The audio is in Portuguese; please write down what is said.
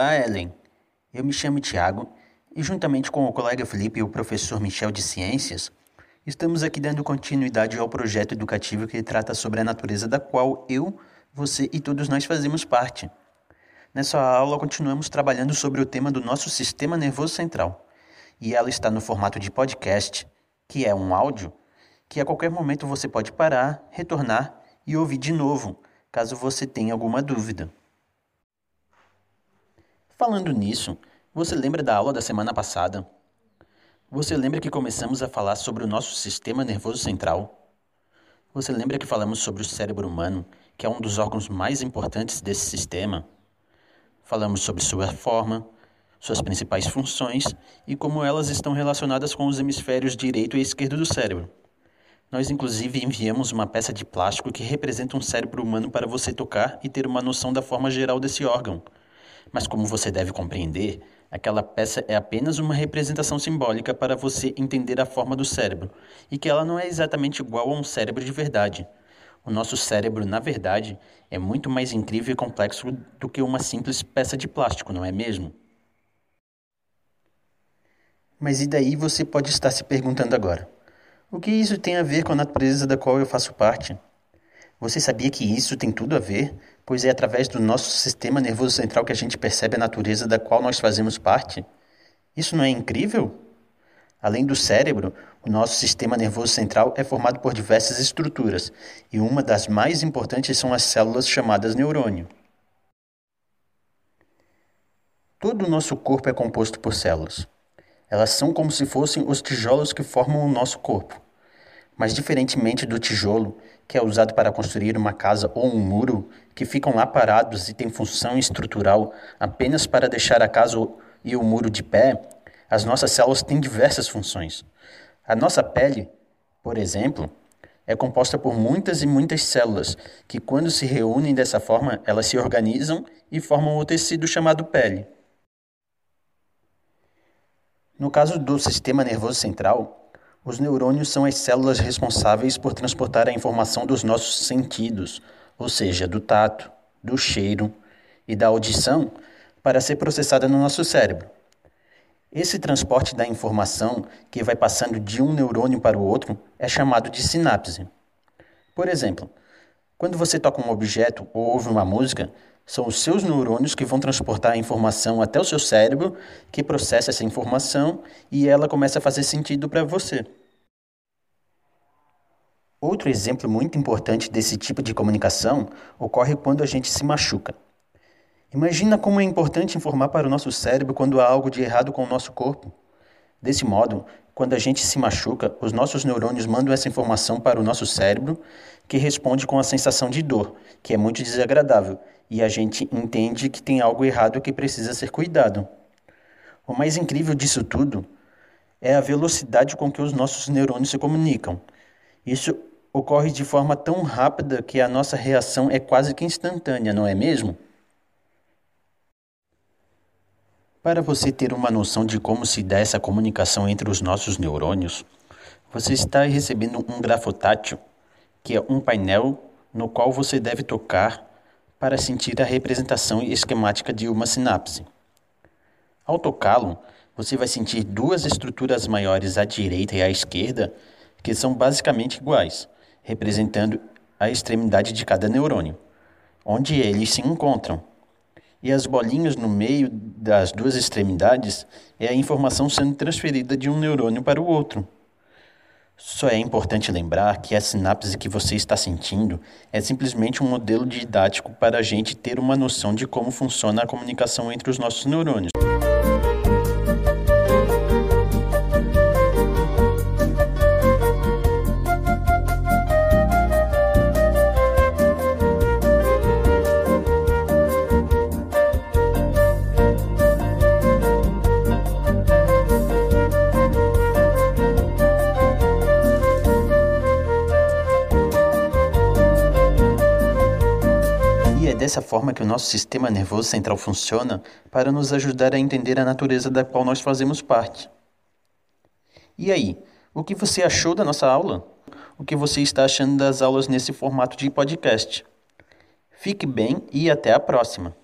Olá, Ellen. Eu me chamo Tiago e, juntamente com o colega Felipe e o professor Michel de Ciências, estamos aqui dando continuidade ao projeto educativo que trata sobre a natureza da qual eu, você e todos nós fazemos parte. Nessa aula, continuamos trabalhando sobre o tema do nosso sistema nervoso central e ela está no formato de podcast, que é um áudio que a qualquer momento você pode parar, retornar e ouvir de novo, caso você tenha alguma dúvida. Falando nisso, você lembra da aula da semana passada? Você lembra que começamos a falar sobre o nosso sistema nervoso central? Você lembra que falamos sobre o cérebro humano, que é um dos órgãos mais importantes desse sistema? Falamos sobre sua forma, suas principais funções e como elas estão relacionadas com os hemisférios direito e esquerdo do cérebro. Nós, inclusive, enviamos uma peça de plástico que representa um cérebro humano para você tocar e ter uma noção da forma geral desse órgão. Mas como você deve compreender, aquela peça é apenas uma representação simbólica para você entender a forma do cérebro, e que ela não é exatamente igual a um cérebro de verdade. O nosso cérebro, na verdade, é muito mais incrível e complexo do que uma simples peça de plástico, não é mesmo? Mas e daí você pode estar se perguntando agora: o que isso tem a ver com a natureza da qual eu faço parte? Você sabia que isso tem tudo a ver? Pois é através do nosso sistema nervoso central que a gente percebe a natureza da qual nós fazemos parte. Isso não é incrível? Além do cérebro, o nosso sistema nervoso central é formado por diversas estruturas, e uma das mais importantes são as células chamadas neurônio. Todo o nosso corpo é composto por células. Elas são como se fossem os tijolos que formam o nosso corpo. Mas, diferentemente do tijolo, que é usado para construir uma casa ou um muro, que ficam lá parados e têm função estrutural apenas para deixar a casa e o muro de pé, as nossas células têm diversas funções. A nossa pele, por exemplo, é composta por muitas e muitas células que, quando se reúnem dessa forma, elas se organizam e formam o tecido chamado pele. No caso do sistema nervoso central, os neurônios são as células responsáveis por transportar a informação dos nossos sentidos, ou seja, do tato, do cheiro e da audição, para ser processada no nosso cérebro. Esse transporte da informação, que vai passando de um neurônio para o outro, é chamado de sinapse. Por exemplo, quando você toca um objeto ou ouve uma música, são os seus neurônios que vão transportar a informação até o seu cérebro, que processa essa informação e ela começa a fazer sentido para você. Outro exemplo muito importante desse tipo de comunicação ocorre quando a gente se machuca. Imagina como é importante informar para o nosso cérebro quando há algo de errado com o nosso corpo. Desse modo, quando a gente se machuca, os nossos neurônios mandam essa informação para o nosso cérebro, que responde com a sensação de dor, que é muito desagradável, e a gente entende que tem algo errado que precisa ser cuidado. O mais incrível disso tudo é a velocidade com que os nossos neurônios se comunicam. Isso ocorre de forma tão rápida que a nossa reação é quase que instantânea, não é mesmo? Para você ter uma noção de como se dá essa comunicação entre os nossos neurônios, você está recebendo um grafotátil, que é um painel no qual você deve tocar para sentir a representação esquemática de uma sinapse. Ao tocá-lo, você vai sentir duas estruturas maiores à direita e à esquerda que são basicamente iguais, representando a extremidade de cada neurônio, onde eles se encontram. E as bolinhas no meio das duas extremidades é a informação sendo transferida de um neurônio para o outro. Só é importante lembrar que a sinapse que você está sentindo é simplesmente um modelo didático para a gente ter uma noção de como funciona a comunicação entre os nossos neurônios. Dessa forma que o nosso sistema nervoso central funciona para nos ajudar a entender a natureza da qual nós fazemos parte. E aí, o que você achou da nossa aula? O que você está achando das aulas nesse formato de podcast? Fique bem e até a próxima!